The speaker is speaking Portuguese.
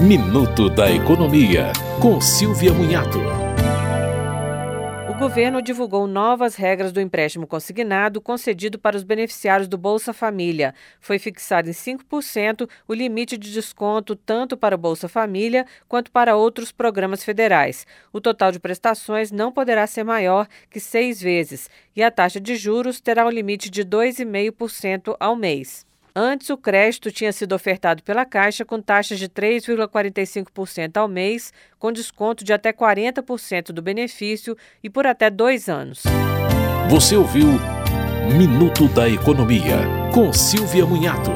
Minuto da Economia, com Silvia Munhato. O governo divulgou novas regras do empréstimo consignado concedido para os beneficiários do Bolsa Família. Foi fixado em 5% o limite de desconto tanto para o Bolsa Família quanto para outros programas federais. O total de prestações não poderá ser maior que seis vezes e a taxa de juros terá um limite de 2,5% ao mês. Antes, o crédito tinha sido ofertado pela Caixa com taxas de 3,45% ao mês, com desconto de até 40% do benefício e por até dois anos. Você ouviu Minuto da Economia, com Silvia Munhato.